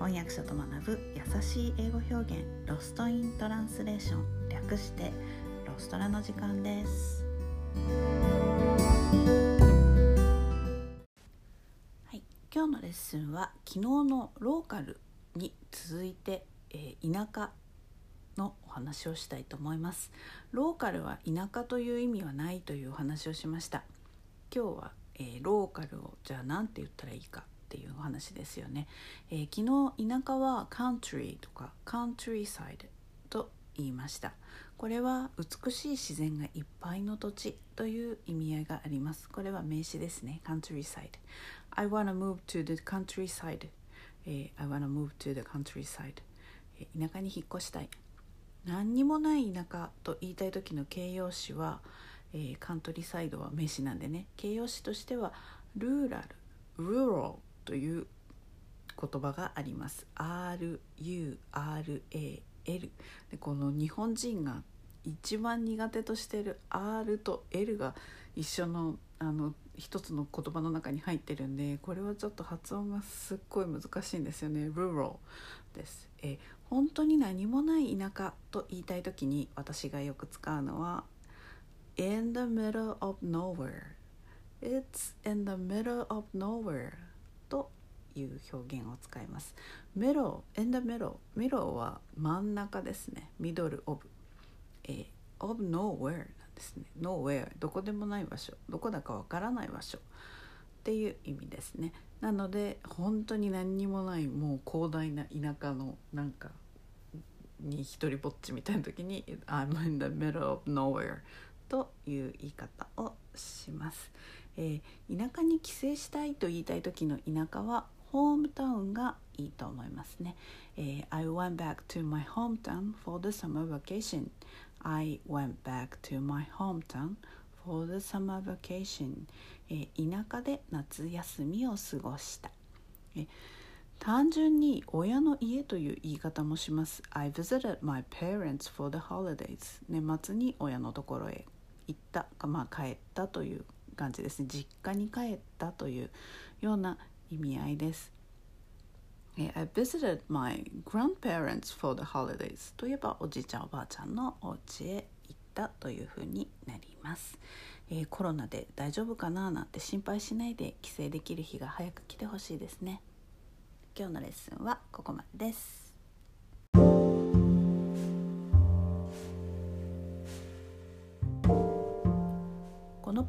翻訳者と学ぶ優しい英語表現ロストイントランスレーション略してロストラの時間です。はい今日のレッスンは昨日のローカルに続いて、えー、田舎のお話をしたいと思います。ローカルは田舎という意味はないというお話をしました。今日は、えー、ローカルをじゃあ何て言ったらいいかっていうお話ですよね、えー、昨日田舎は country とか countryside と言いました。これは美しい自然がいっぱいの土地という意味合いがあります。これは名詞ですね。countryside I wanna move to the countryside、えー、I wanna move to the countryside、えー、田舎に引っ越したい。何にもない田舎と言いたい時の形容詞は、えー、カントリーサイドは名詞なんでね。形容詞としてはルーラル rural という言葉があります。RURAL でこの日本人が一番苦手としている R と L が一緒のあの一つの言葉の中に入ってるんでこれはちょっと発音がすっごい難しいんですよね。Rural です。え本当に何もない田舎と言いたい時に私がよく使うのは in the middle of nowhere it's in the middle of nowhere という表現を使います。メロ in the middle メロは真ん中ですね。ミドル of、えー、of nowhere なんですね。nowhere どこでもない場所どこだかわからない場所っていう意味ですね。なので本当に何にもないもう広大な田舎のなんかに一人ぼっちみたいな時に「I'm in the middle of nowhere」という言い方をします。えー、田舎に帰省したいと言いたい時の田舎はホームタウンがいいと思いますね。えー、I went back to my hometown for the summer vacation. I went back to my hometown for the summer vacation. えー、田舎で夏休みを過ごした。えー単純に親の家という言い方もします。I visited my parents for the holidays. 年末に親のところへ行った、まあ帰ったという感じですね。実家に帰ったというような意味合いです。I visited my grandparents for the holidays といえばおじいちゃんおばあちゃんのお家へ行ったというふうになります、えー、コロナで大丈夫かななんて心配しないで帰省できる日が早く来てほしいですね。今日のレッスンはここまでです。